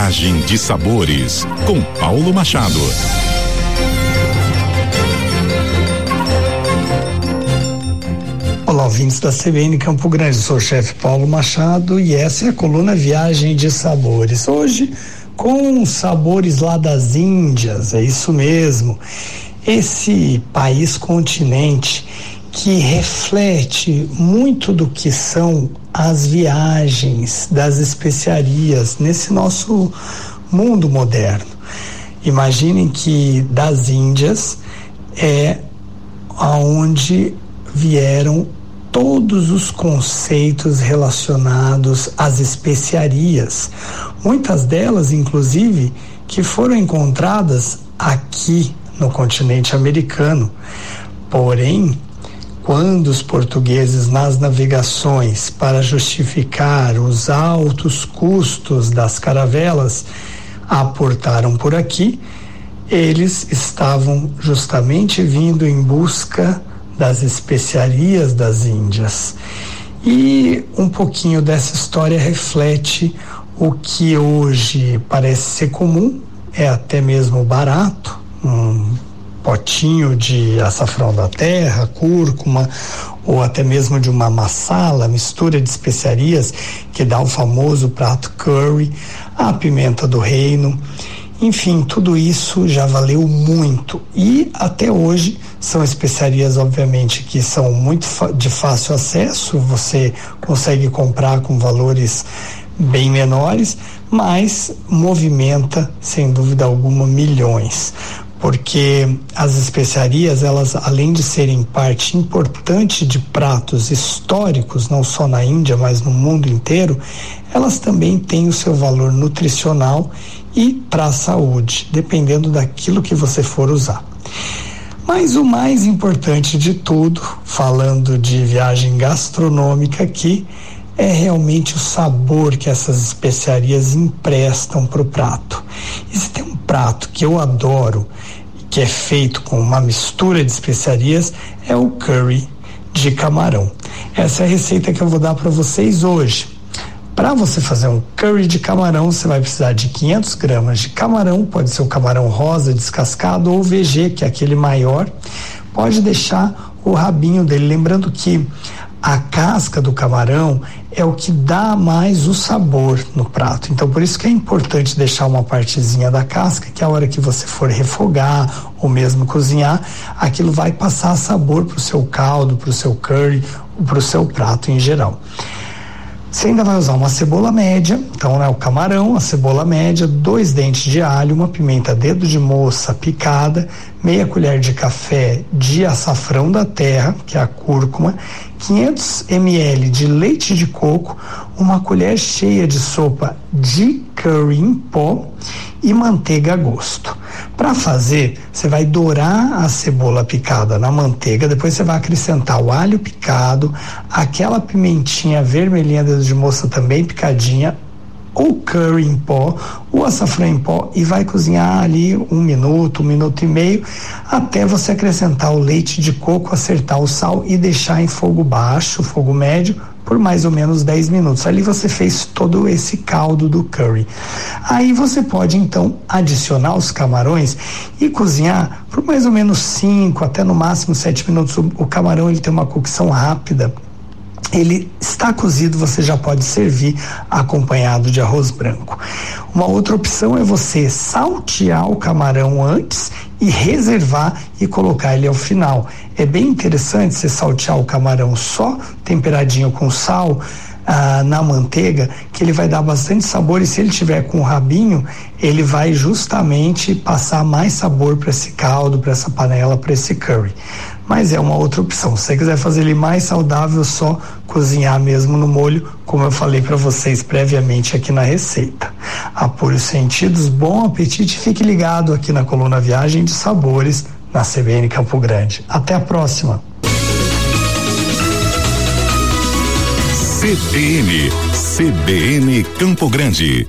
Viagem de Sabores, com Paulo Machado. Olá, ouvintes da CBN Campo Grande. Sou o chefe Paulo Machado e essa é a coluna Viagem de Sabores. Hoje, com sabores lá das Índias, é isso mesmo. Esse país continente que reflete muito do que são as viagens das especiarias nesse nosso mundo moderno. Imaginem que das Índias é aonde vieram todos os conceitos relacionados às especiarias. Muitas delas, inclusive, que foram encontradas aqui no continente americano. Porém, quando os portugueses nas navegações para justificar os altos custos das caravelas aportaram por aqui, eles estavam justamente vindo em busca das especiarias das Índias. E um pouquinho dessa história reflete o que hoje parece ser comum, é até mesmo barato, um potinho de açafrão da terra, cúrcuma ou até mesmo de uma massala, mistura de especiarias que dá o famoso prato curry, a pimenta do reino. Enfim, tudo isso já valeu muito. E até hoje são especiarias, obviamente, que são muito de fácil acesso, você consegue comprar com valores bem menores, mas movimenta, sem dúvida alguma, milhões porque as especiarias, elas além de serem parte importante de pratos históricos, não só na Índia, mas no mundo inteiro, elas também têm o seu valor nutricional e para a saúde, dependendo daquilo que você for usar. Mas o mais importante de tudo, falando de viagem gastronômica aqui, é realmente o sabor que essas especiarias emprestam para o prato. E se tem um prato que eu adoro, que é feito com uma mistura de especiarias, é o curry de camarão. Essa é a receita que eu vou dar para vocês hoje. Para você fazer um curry de camarão, você vai precisar de 500 gramas de camarão, pode ser o camarão rosa descascado ou VG, que é aquele maior. Pode deixar o rabinho dele, lembrando que a casca do camarão é o que dá mais o sabor no prato. Então, por isso que é importante deixar uma partezinha da casca, que a hora que você for refogar ou mesmo cozinhar, aquilo vai passar sabor para o seu caldo, para o seu curry, para o seu prato em geral. Você ainda vai usar uma cebola média, então né, o camarão, a cebola média, dois dentes de alho, uma pimenta dedo de moça picada, meia colher de café de açafrão da terra, que é a cúrcuma, 500 ml de leite de coco, uma colher cheia de sopa de curry em pó e manteiga a gosto. Para fazer, você vai dourar a cebola picada na manteiga, depois você vai acrescentar o alho picado, aquela pimentinha vermelhinha dedo de moça também picadinha, o curry em pó, o açafrão em pó e vai cozinhar ali um minuto, um minuto e meio, até você acrescentar o leite de coco, acertar o sal e deixar em fogo baixo, fogo médio, por mais ou menos 10 minutos. Ali você fez todo esse caldo do curry. Aí você pode então adicionar os camarões e cozinhar por mais ou menos 5 até no máximo 7 minutos. O, o camarão ele tem uma cocção rápida ele está cozido, você já pode servir acompanhado de arroz branco. Uma outra opção é você saltear o camarão antes e reservar e colocar ele ao final. É bem interessante você saltear o camarão só temperadinho com sal. Ah, na manteiga, que ele vai dar bastante sabor e se ele tiver com o rabinho, ele vai justamente passar mais sabor para esse caldo, para essa panela, para esse curry mas é uma outra opção. Se você quiser fazer ele mais saudável, só cozinhar mesmo no molho, como eu falei para vocês previamente aqui na receita. Apure os sentidos, bom apetite, fique ligado aqui na coluna Viagem de Sabores na CBN Campo Grande. Até a próxima. CBN, CBN Campo Grande.